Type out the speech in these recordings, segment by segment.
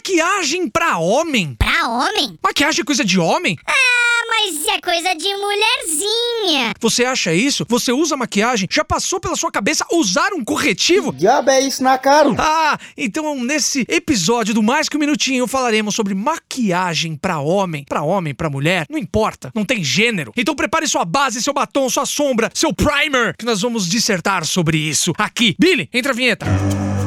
Maquiagem pra homem? Pra homem? Maquiagem é coisa de homem? Ah, mas é coisa de mulherzinha. Você acha isso? Você usa maquiagem? Já passou pela sua cabeça usar um corretivo? Diabo é isso na cara? Ah, então nesse episódio do Mais Que Um Minutinho falaremos sobre maquiagem pra homem. Pra homem, pra mulher, não importa, não tem gênero. Então prepare sua base, seu batom, sua sombra, seu primer, que nós vamos dissertar sobre isso aqui. Billy, entra a vinheta. E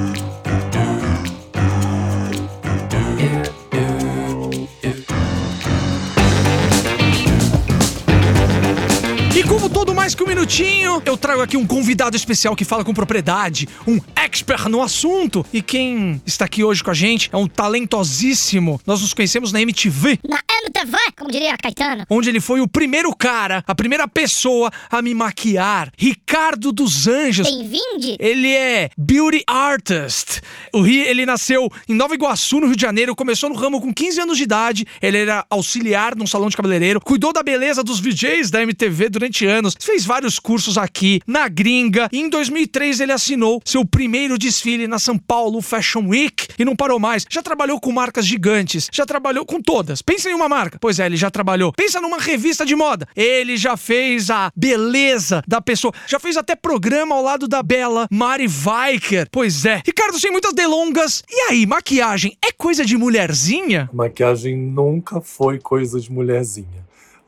como todo mais que um minutinho, eu trago aqui um convidado especial que fala com propriedade, um expert no assunto. E quem está aqui hoje com a gente é um talentosíssimo. Nós nos conhecemos na MTV, Na MTV, como diria Caetano. onde ele foi o primeiro cara, a primeira pessoa a me maquiar. Ricardo dos Anjos. Bem-vinde. Ele é beauty artist. O Ri, ele nasceu em Nova Iguaçu, no Rio de Janeiro, começou no ramo com 15 anos de idade. Ele era auxiliar num salão de cabeleireiro, cuidou da beleza dos VJs da MTV durante anos, fez vários cursos aqui na gringa. E em 2003 ele assinou seu primeiro desfile na São Paulo Fashion Week e não parou mais. Já trabalhou com marcas gigantes, já trabalhou com todas. Pensa em uma marca. Pois é, ele já trabalhou. Pensa numa revista de moda. Ele já fez a beleza da pessoa. Já fez até programa ao lado da bela Mari Weicker. Pois é. Ricardo, sem muitas delongas. E aí, maquiagem é coisa de mulherzinha? Maquiagem nunca foi coisa de mulherzinha.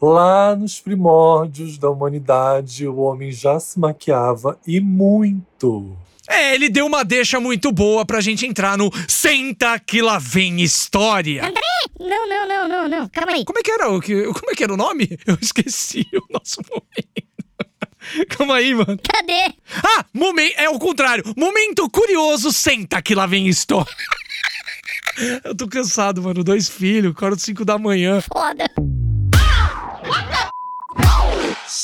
Lá nos primórdios da humanidade, o homem já se maquiava e muito. É, ele deu uma deixa muito boa pra gente entrar no Senta que lá vem história. André! Não, não, não, não, não. Calma aí. Como é que era o que, como é que era o nome? Eu esqueci o nosso momento. Calma aí, mano. Cadê? Ah, momento, é o contrário. Momento curioso, senta que lá vem história. Eu tô cansado, mano. Dois filhos, acordo 5 da manhã. Foda.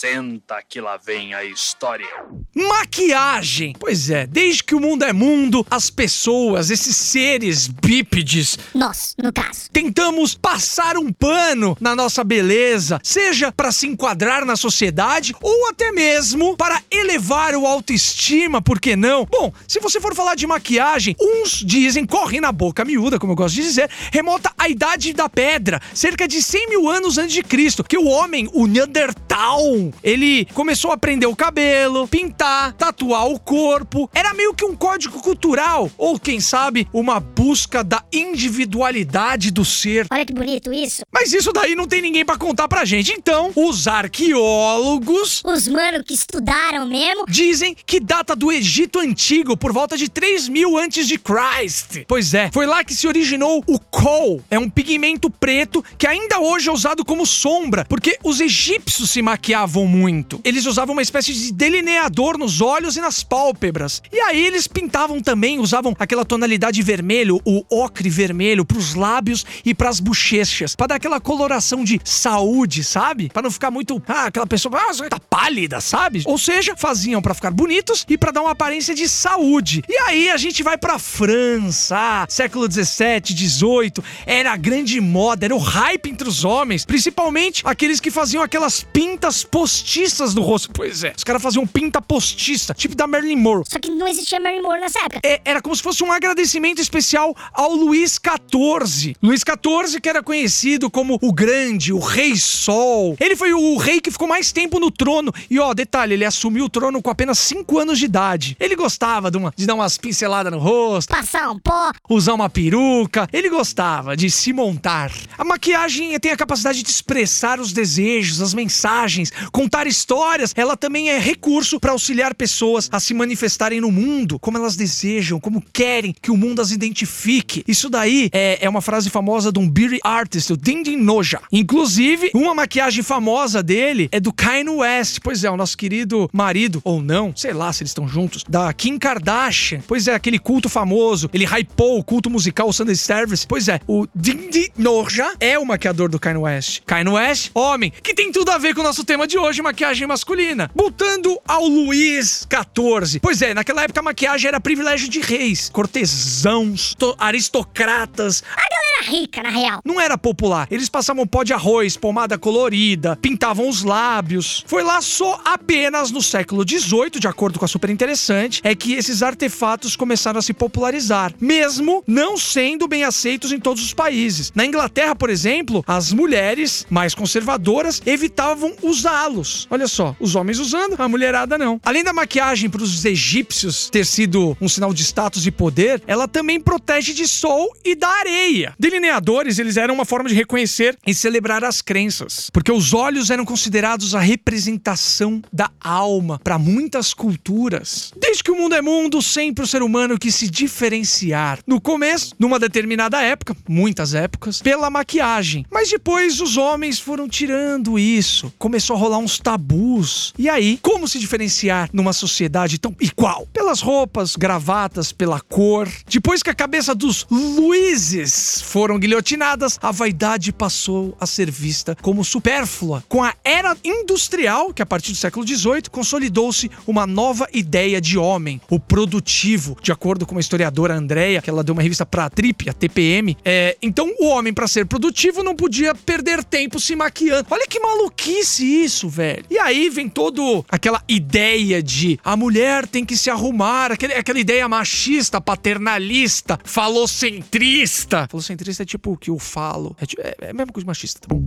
Senta que lá vem a história. Maquiagem! Pois é, desde que o mundo é mundo, as pessoas, esses seres bípedes, Nós, no caso. tentamos passar um pano na nossa beleza, seja para se enquadrar na sociedade ou até mesmo para elevar o autoestima, por que não? Bom, se você for falar de maquiagem, uns dizem, correm na boca miúda, como eu gosto de dizer, remota à idade da pedra, cerca de 100 mil anos antes de Cristo, que o homem, o Neandertal, ele começou a prender o cabelo, pintar, tatuar o corpo, era meio que um código cultural, ou quem sabe, uma busca da individualidade do ser. Olha que bonito isso. Mas isso daí não tem ninguém pra contar pra gente. Então, os arqueólogos Os mano que estudaram mesmo. dizem que data do Egito Antigo por volta de 3 mil antes de Christ. Pois é, foi lá que se originou o kohl. É um pigmento preto que ainda hoje é usado como sombra, porque os egípcios se maquiavam muito. Eles usavam uma espécie de delineador nos olhos e nas pálpebras. E aí eles pintavam também, usavam aquela tonalidade vermelho, o ocre vermelho, pros lábios e pras bochechas, Pra dar aquela coloração de saúde, sabe? Pra não ficar muito, ah, aquela pessoa, ah, tá pálida, sabe? Ou seja, faziam pra ficar bonitos e pra dar uma aparência de saúde. E aí a gente vai pra França, século 17, 18, era a grande moda, era o hype entre os homens, principalmente aqueles que faziam aquelas pintas postiças no rosto. Pois é, os caras faziam pinta postiça, tipo da Marilyn Monroe. Só que não existia Mary Moore nessa época. É, era como se fosse um agradecimento especial ao Luís XIV. Luís XIV, que era conhecido como o Grande, o Rei Sol. Ele foi o rei que ficou mais tempo no trono. E ó, detalhe, ele assumiu o trono com apenas 5 anos de idade. Ele gostava de, uma- de dar umas pinceladas no rosto, Passar um pó. usar uma peruca. Ele gostava de se montar. A maquiagem tem a capacidade de expressar os desejos, as mensagens, contar histórias. Ela também é recurso para auxiliar pessoas a se manifestarem no mundo como elas desejam, como querem que o mundo as identifique. Isso daí é, é uma frase famosa de um beauty artist, o Dindin Noja. Inclusive, uma maquiagem famosa dele é do Kanye West. Pois é, o nosso querido marido, ou não, sei lá se eles estão juntos, da Kim Kardashian. Pois é, aquele culto famoso. Ele hypou o culto musical, o Sunday Service. Pois é, o Dindin Noja é o maquiador do Kanye West. Kanye West, homem, que tem tudo a ver com o nosso tema de hoje, maquiagem masculina. Voltando ao Luís XIV. Pois é, naquela época a maquiagem era privilégio de reis, cortesãos, to- aristocratas. A galera rica, na real. Não era popular. Eles passavam pó de arroz, pomada colorida, pintavam os lábios. Foi lá só apenas no século XVIII, de acordo com a Super Interessante, é que esses artefatos começaram a se popularizar, mesmo não sendo bem aceitos em todos os países. Na Inglaterra, por exemplo, as mulheres mais conservadoras evitavam usá-los. Olha só, os homens usando, a mulherada não. Além da maquiagem para os egípcios ter sido um sinal de status e poder, ela também protege de sol e da areia. Delineadores, eles eram uma forma de reconhecer e celebrar as crenças, porque os olhos eram considerados a representação da alma para muitas culturas. Desde que o mundo é mundo, sempre o ser humano quis se diferenciar. No começo, numa determinada época, muitas épocas, pela maquiagem. Mas depois os homens foram tirando isso. Começou a rolar uns tabus. E aí, como se diferenciar numa sociedade tão igual? Pelas roupas, gravatas, pela cor. Depois que a cabeça dos Luizes foram guilhotinadas, a vaidade passou a ser vista como supérflua. Com a era industrial, que a partir do século XVIII consolidou-se uma nova ideia de homem, o produtivo, de acordo com a historiadora Andrea, que ela deu uma revista pra Trip, a TPM. É, então, o homem, para ser produtivo, não podia perder tempo se maquiando. Olha que maluquice isso, velho. E aí vem todo aquela ideia de a mulher tem que se arrumar, aquele, aquela ideia machista, paternalista, falocentrista. Falocentrista é tipo o que eu falo. É, é, é a mesma coisa machista, tá bom?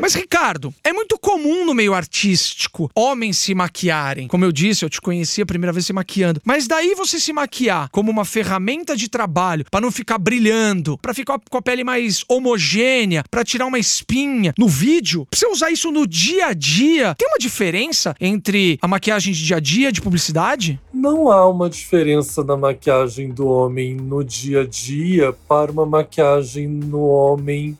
Mas, Ricardo, é muito comum no meio artístico homens se maquiarem. Como eu disse, eu te conheci a primeira vez se maquiando. Mas daí você se maquiar como uma ferramenta de trabalho pra não ficar brilhando, pra ficar com a pele mais homogênea, pra tirar uma espinha no vídeo, pra você usar isso no dia a dia, tem uma diferença entre a maquiagem de dia a dia de publicidade? Não há uma diferença na maquiagem do homem no dia a dia para uma maquiagem no homem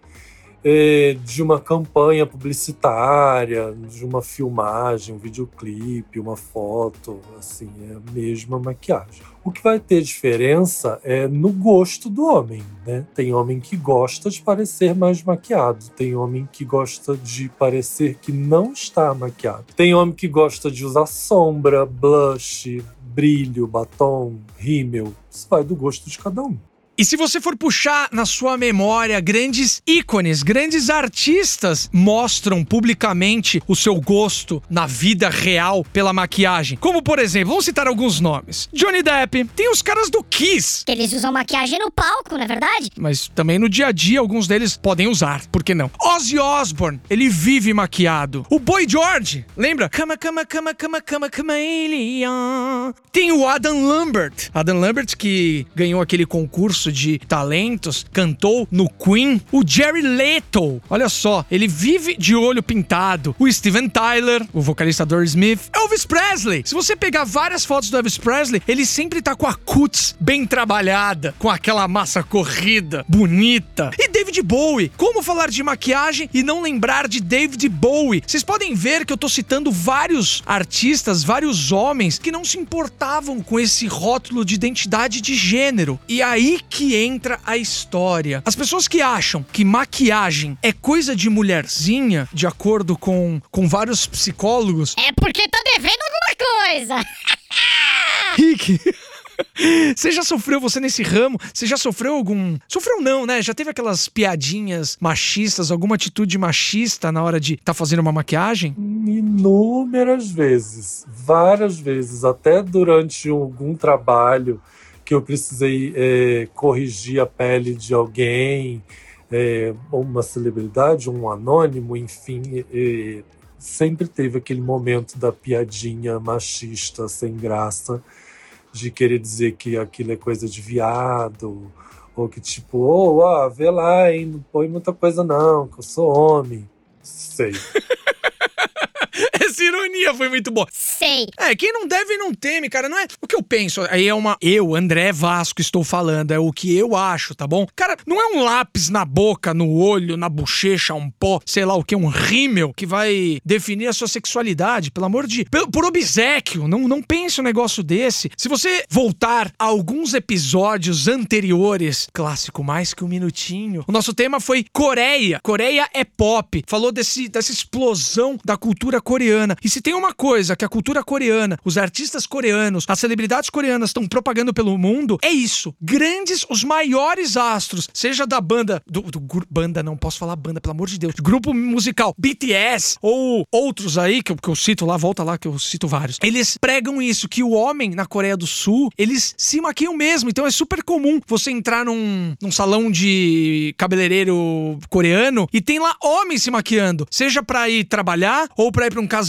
de uma campanha publicitária, de uma filmagem, um videoclipe, uma foto, assim, é a mesma maquiagem. O que vai ter diferença é no gosto do homem, né? Tem homem que gosta de parecer mais maquiado, tem homem que gosta de parecer que não está maquiado. Tem homem que gosta de usar sombra, blush, brilho, batom, rímel. Isso vai do gosto de cada um. E se você for puxar na sua memória grandes ícones, grandes artistas mostram publicamente o seu gosto na vida real pela maquiagem. Como por exemplo, vamos citar alguns nomes: Johnny Depp, tem os caras do Kiss. Eles usam maquiagem no palco, não é verdade? Mas também no dia a dia alguns deles podem usar, por que não? Ozzy Osbourne, ele vive maquiado. O Boy George, lembra? Cama, cama, cama, cama, cama, chameleon. Tem o Adam Lambert. Adam Lambert que ganhou aquele concurso de talentos, cantou no Queen. O Jerry Leto, olha só, ele vive de olho pintado. O Steven Tyler, o vocalista do Smith. Elvis Presley. Se você pegar várias fotos do Elvis Presley, ele sempre tá com a cuts bem trabalhada, com aquela massa corrida, bonita. E David Bowie. Como falar de maquiagem e não lembrar de David Bowie? Vocês podem ver que eu tô citando vários artistas, vários homens que não se importavam com esse rótulo de identidade de gênero. E aí que entra a história. As pessoas que acham que maquiagem é coisa de mulherzinha, de acordo com, com vários psicólogos, É porque tá devendo alguma coisa. Rick. Você já sofreu, você nesse ramo, você já sofreu algum. Sofreu não, né? Já teve aquelas piadinhas machistas, alguma atitude machista na hora de tá fazendo uma maquiagem? Inúmeras vezes, várias vezes, até durante algum trabalho que eu precisei é, corrigir a pele de alguém, é, uma celebridade, um anônimo, enfim, é, sempre teve aquele momento da piadinha machista sem graça, de querer dizer que aquilo é coisa de viado, ou que tipo, oh, ah, vê lá, hein, não põe muita coisa não, que eu sou homem. Sei. Essa ironia foi muito boa. Sei. É, quem não deve não teme, cara. Não é o que eu penso. Aí é uma. Eu, André Vasco, estou falando. É o que eu acho, tá bom? Cara, não é um lápis na boca, no olho, na bochecha, um pó, sei lá o que, um rímel que vai definir a sua sexualidade. Pelo amor de. Por, por obsequio. Não, não pense um negócio desse. Se você voltar a alguns episódios anteriores, clássico mais que um minutinho, o nosso tema foi Coreia. Coreia é pop. Falou desse, dessa explosão da cultura coreana. Coreana. E se tem uma coisa que a cultura coreana, os artistas coreanos, as celebridades coreanas estão propagando pelo mundo, é isso. Grandes, os maiores astros, seja da banda, do, do banda, não posso falar banda, pelo amor de Deus, grupo musical BTS ou outros aí, que eu, que eu cito lá, volta lá que eu cito vários. Eles pregam isso, que o homem na Coreia do Sul, eles se maquiam mesmo. Então é super comum você entrar num, num salão de cabeleireiro coreano e tem lá homens se maquiando. Seja pra ir trabalhar ou pra ir pra um casamento,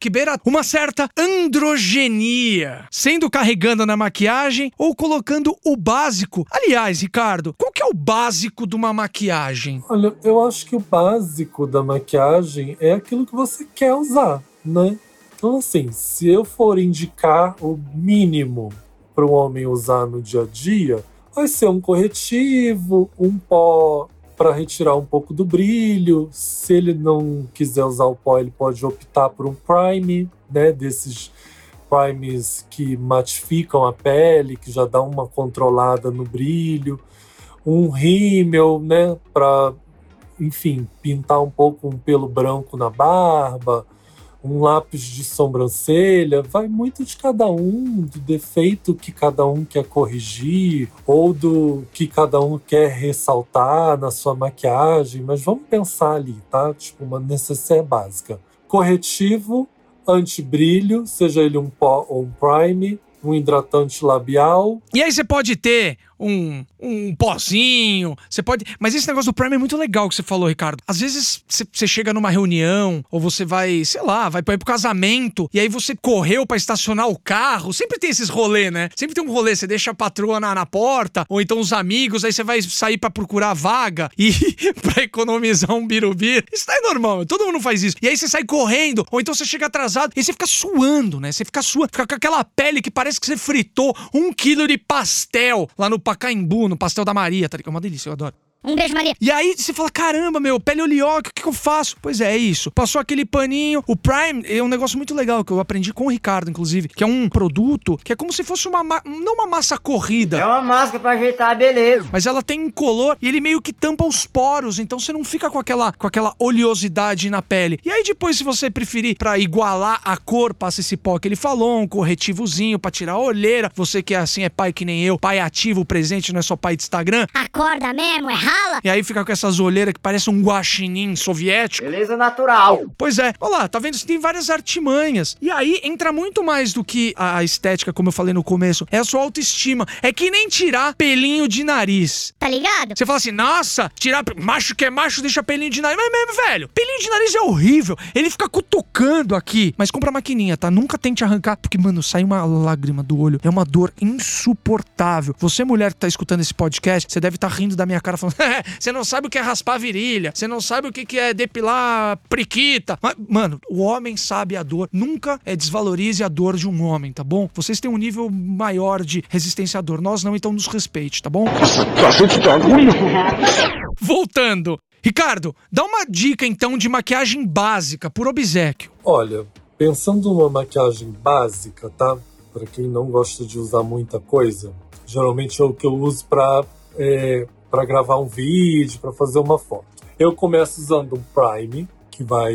que beira uma certa androgenia. Sendo carregando na maquiagem ou colocando o básico. Aliás, Ricardo, qual que é o básico de uma maquiagem? Olha, eu acho que o básico da maquiagem é aquilo que você quer usar, né? Então, assim, se eu for indicar o mínimo para o homem usar no dia a dia, vai ser um corretivo, um pó para retirar um pouco do brilho. Se ele não quiser usar o pó, ele pode optar por um prime, né? Desses primes que matificam a pele, que já dá uma controlada no brilho. Um rímel, né? Para, enfim, pintar um pouco um pelo branco na barba um lápis de sobrancelha, vai muito de cada um, do defeito que cada um quer corrigir ou do que cada um quer ressaltar na sua maquiagem, mas vamos pensar ali, tá? Tipo uma necessaire básica. Corretivo, antibrilho, seja ele um pó ou um prime, um hidratante labial. E aí você pode ter um, um pozinho, você pode. Mas esse negócio do Prime é muito legal que você falou, Ricardo. Às vezes você chega numa reunião, ou você vai, sei lá, vai pro casamento, e aí você correu para estacionar o carro. Sempre tem esses rolê, né? Sempre tem um rolê, você deixa a patroa na, na porta, ou então os amigos, aí você vai sair para procurar vaga e para economizar um birubir. Isso não é normal, todo mundo faz isso. E aí você sai correndo, ou então você chega atrasado, e você fica suando, né? Você fica suando, fica com aquela pele que parece que você fritou um quilo de pastel lá no Pacaembu, no Pastel da Maria, tá ligado? É uma delícia, eu adoro. Um beijo, Maria. E aí você fala: caramba, meu, pele oleosa, o que, que eu faço? Pois é, é isso. Passou aquele paninho. O Prime é um negócio muito legal que eu aprendi com o Ricardo, inclusive, que é um produto que é como se fosse uma. Não uma massa corrida. É uma máscara pra ajeitar a beleza. Mas ela tem color e ele meio que tampa os poros, então você não fica com aquela, com aquela oleosidade na pele. E aí depois, se você preferir para igualar a cor, passa esse pó que ele falou, um corretivozinho pra tirar a olheira. Você que é assim, é pai que nem eu, pai ativo, presente, não é só pai de Instagram. Acorda mesmo, é rala. E aí fica com essas olheiras que parece um guaxinim soviético. Beleza natural. Pois é. Olha lá, tá vendo? Tem várias artimanhas. E aí entra muito mais do que a estética, como eu falei no começo. É a sua autoestima. É que nem tirar pelinho de nariz. Tá ligado? Você fala assim, nossa, tirar macho que é macho deixa pelinho de nariz. Mas mesmo, velho, pelinho de nariz é horrível. Ele fica cutucando aqui. Mas compra a maquininha, tá? Nunca tente arrancar, porque, mano, sai uma lágrima do olho. É uma dor insuportável. Você, mulher que tá escutando esse podcast, você deve estar tá rindo da minha cara falando, você não sabe o que é raspar a virilha, você não sabe o que é depilar priquita. Mas, mano, o homem sabe a dor. Nunca é desvalorize a dor de um homem, tá bom? Vocês têm um nível maior de resistência à dor. Nós não, então nos respeite, tá bom? Voltando. Ricardo, dá uma dica então de maquiagem básica por obsequio. Olha, pensando numa maquiagem básica, tá? Para quem não gosta de usar muita coisa, geralmente é o que eu uso para é, para gravar um vídeo, para fazer uma foto. Eu começo usando um prime, que vai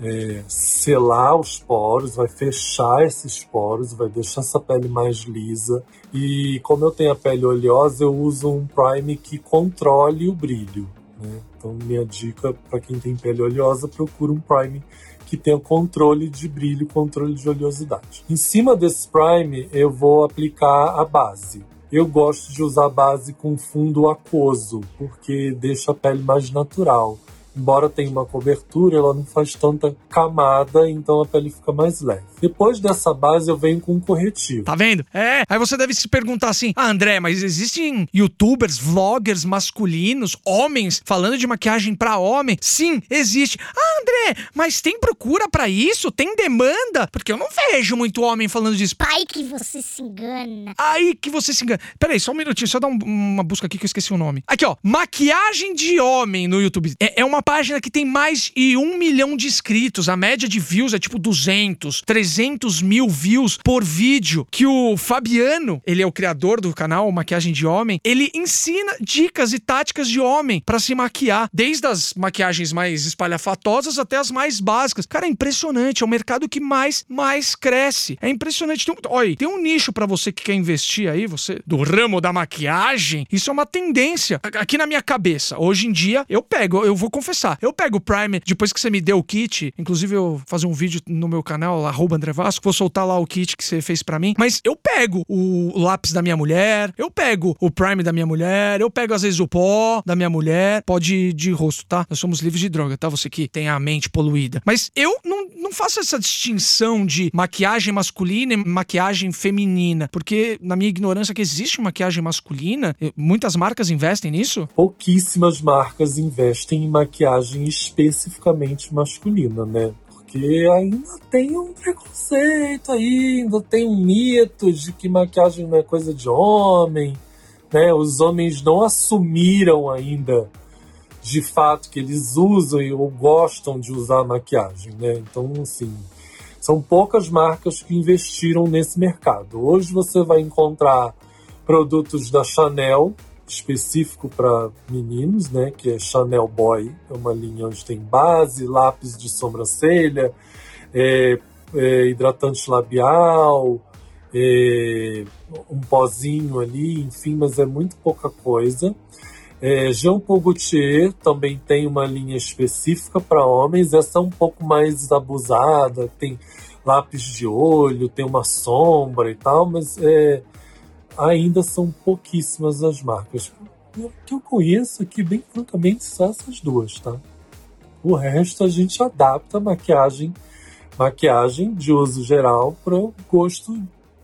é, selar os poros, vai fechar esses poros, vai deixar essa pele mais lisa. E como eu tenho a pele oleosa, eu uso um prime que controle o brilho. Né? Então, minha dica para quem tem pele oleosa, procura um prime que tenha controle de brilho, controle de oleosidade. Em cima desse prime, eu vou aplicar a base. Eu gosto de usar base com fundo aquoso, porque deixa a pele mais natural embora tenha uma cobertura, ela não faz tanta camada, então a pele fica mais leve. Depois dessa base, eu venho com um corretivo. Tá vendo? É. Aí você deve se perguntar assim: ah, André, mas existem youtubers, vloggers masculinos, homens, falando de maquiagem para homem? Sim, existe. Ah, André, mas tem procura para isso? Tem demanda? Porque eu não vejo muito homem falando disso. Pai que você se engana. Aí que você se engana. Peraí, só um minutinho, só dar um, uma busca aqui que eu esqueci o nome. Aqui, ó. Maquiagem de homem no YouTube. É, é uma página que tem mais de um milhão de inscritos. A média de views é tipo 200, 300 mil views por vídeo. Que o Fabiano, ele é o criador do canal Maquiagem de Homem, ele ensina dicas e táticas de homem para se maquiar. Desde as maquiagens mais espalhafatosas até as mais básicas. Cara, é impressionante. É o mercado que mais, mais cresce. É impressionante. Tem, um- olha, tem um nicho para você que quer investir aí, você do ramo da maquiagem. Isso é uma tendência aqui na minha cabeça. Hoje em dia, eu pego, eu vou confessar. Eu pego o Prime depois que você me deu o kit. Inclusive, eu vou fazer um vídeo no meu canal, arroba André Vasco. Vou soltar lá o kit que você fez para mim. Mas eu pego o lápis da minha mulher, eu pego o Prime da minha mulher, eu pego às vezes o pó da minha mulher, pó de, de rosto, tá? Nós somos livres de droga, tá? Você que tem a mente poluída. Mas eu não, não faço essa distinção de maquiagem masculina e maquiagem feminina, porque na minha ignorância que existe maquiagem masculina, muitas marcas investem nisso. Pouquíssimas marcas investem em maquiagem especificamente masculina, né? Porque ainda tem um preconceito aí, ainda tem um mito de que maquiagem não é coisa de homem, né? Os homens não assumiram ainda de fato que eles usam ou gostam de usar maquiagem, né? Então, assim, são poucas marcas que investiram nesse mercado. Hoje você vai encontrar produtos da Chanel específico para meninos, né? Que é Chanel Boy, é uma linha onde tem base, lápis de sobrancelha, é, é, hidratante labial, é, um pozinho ali, enfim, mas é muito pouca coisa. É, Jean Paul Gaultier também tem uma linha específica para homens, essa é um pouco mais abusada, tem lápis de olho, tem uma sombra e tal, mas é, ainda são pouquíssimas as marcas. O que eu conheço aqui, bem francamente, são essas duas, tá? O resto a gente adapta a maquiagem, maquiagem de uso geral para o gosto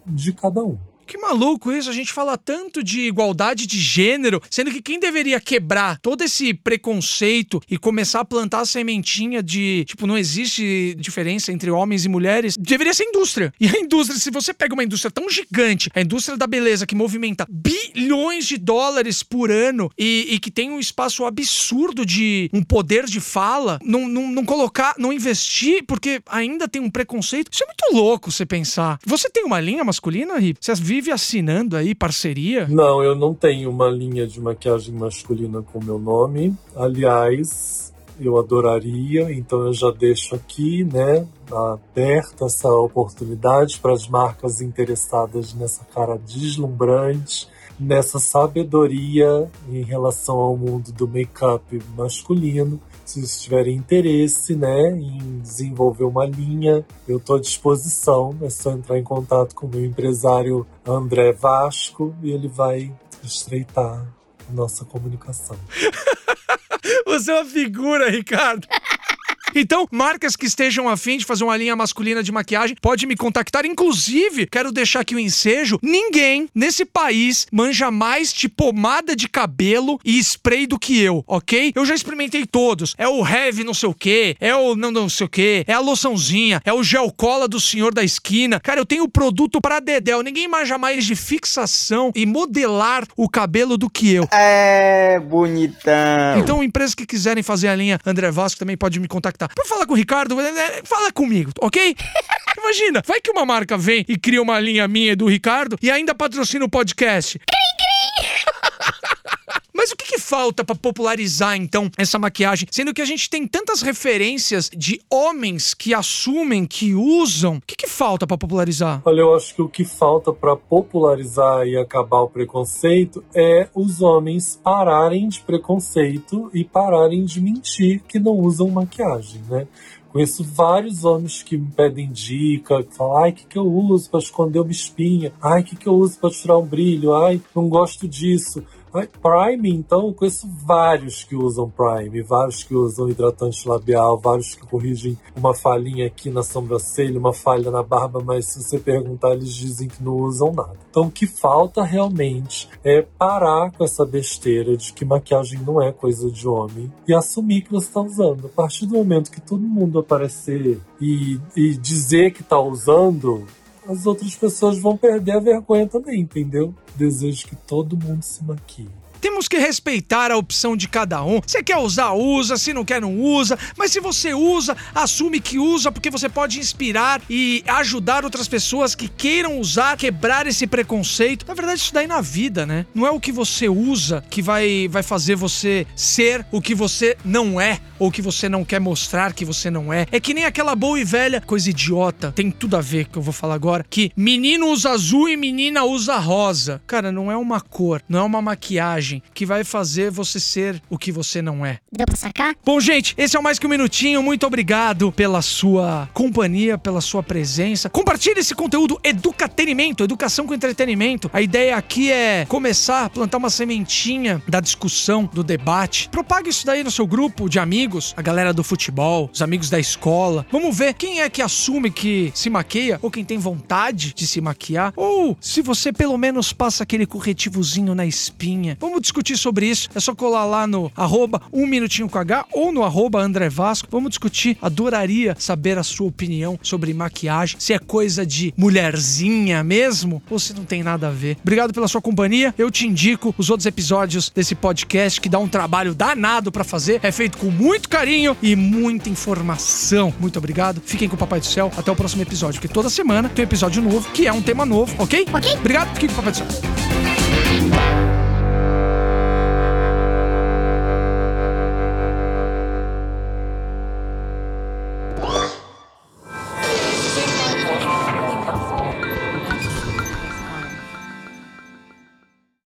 de cada um. Que maluco isso, a gente fala tanto de igualdade de gênero, sendo que quem deveria quebrar todo esse preconceito e começar a plantar a sementinha de, tipo, não existe diferença entre homens e mulheres, deveria ser a indústria. E a indústria, se você pega uma indústria tão gigante, a indústria da beleza que movimenta bilhões de dólares por ano e, e que tem um espaço absurdo de um poder de fala, não, não, não colocar, não investir, porque ainda tem um preconceito. Isso é muito louco você pensar. Você tem uma linha masculina, Rip? Você vive assinando aí parceria? Não, eu não tenho uma linha de maquiagem masculina com meu nome. Aliás, eu adoraria, então eu já deixo aqui, né, aberta essa oportunidade para as marcas interessadas nessa cara deslumbrante, nessa sabedoria em relação ao mundo do make-up masculino. Se vocês tiverem interesse, né, em desenvolver uma linha, eu estou à disposição. É só entrar em contato com o meu empresário André Vasco e ele vai estreitar nossa comunicação. Você é uma figura, Ricardo. Então, marcas que estejam afim de fazer uma linha masculina de maquiagem, pode me contactar. Inclusive, quero deixar aqui o ensejo: ninguém nesse país manja mais de pomada de cabelo e spray do que eu, ok? Eu já experimentei todos. É o Heavy não sei o que, é o não, não sei o que, é a loçãozinha, é o gel cola do senhor da esquina. Cara, eu tenho produto pra dedéu. Ninguém manja mais de fixação e modelar o cabelo do que eu. É, bonitão. Então, empresas que quiserem fazer a linha André Vasco também pode me contactar. Pra falar com o Ricardo, é, é, fala comigo, ok? Imagina, vai que uma marca vem e cria uma linha minha e do Ricardo e ainda patrocina o podcast. Mas o que, que falta pra popularizar, então, essa maquiagem? Sendo que a gente tem tantas referências de homens que assumem, que usam. O que, que falta pra popularizar? Olha, eu acho que o que falta para popularizar e acabar o preconceito é os homens pararem de preconceito e pararem de mentir que não usam maquiagem, né? Conheço vários homens que me pedem dica, que falam, ai, o que, que eu uso para esconder uma espinha? Ai, o que, que eu uso para tirar um brilho? Ai, não gosto disso. Prime, então, eu conheço vários que usam Prime, vários que usam hidratante labial, vários que corrigem uma falhinha aqui na sobrancelha, uma falha na barba, mas se você perguntar, eles dizem que não usam nada. Então, o que falta realmente é parar com essa besteira de que maquiagem não é coisa de homem e assumir que você está usando. A partir do momento que todo mundo aparecer e, e dizer que está usando, as outras pessoas vão perder a vergonha também, entendeu? desejo que todo mundo se maquie. Temos que respeitar a opção de cada um. Se quer usar, usa. Se não quer, não usa. Mas se você usa, assume que usa, porque você pode inspirar e ajudar outras pessoas que queiram usar, quebrar esse preconceito. Na verdade, isso daí na vida, né? Não é o que você usa que vai, vai fazer você ser o que você não é, ou que você não quer mostrar que você não é. É que nem aquela boa e velha coisa idiota. Tem tudo a ver que eu vou falar agora. Que menino usa azul e menina usa rosa. Cara, não é uma cor, não é uma maquiagem que vai fazer você ser o que você não é. Deu pra sacar? Bom, gente, esse é o Mais Que Um Minutinho. Muito obrigado pela sua companhia, pela sua presença. Compartilhe esse conteúdo educatenimento, educação com entretenimento. A ideia aqui é começar a plantar uma sementinha da discussão, do debate. Propague isso daí no seu grupo de amigos, a galera do futebol, os amigos da escola. Vamos ver quem é que assume que se maqueia ou quem tem vontade de se maquiar. Ou se você pelo menos passa aquele corretivozinho na espinha. Vamos discutir sobre isso. É só colar lá no arroba um minutinho com H ou no arroba André Vasco. Vamos discutir. Adoraria saber a sua opinião sobre maquiagem. Se é coisa de mulherzinha mesmo ou se não tem nada a ver. Obrigado pela sua companhia. Eu te indico os outros episódios desse podcast que dá um trabalho danado pra fazer. É feito com muito carinho e muita informação. Muito obrigado. Fiquem com o Papai do Céu. Até o próximo episódio, porque toda semana tem um episódio novo que é um tema novo, ok? Ok. Obrigado. Fiquem com o Papai do Céu.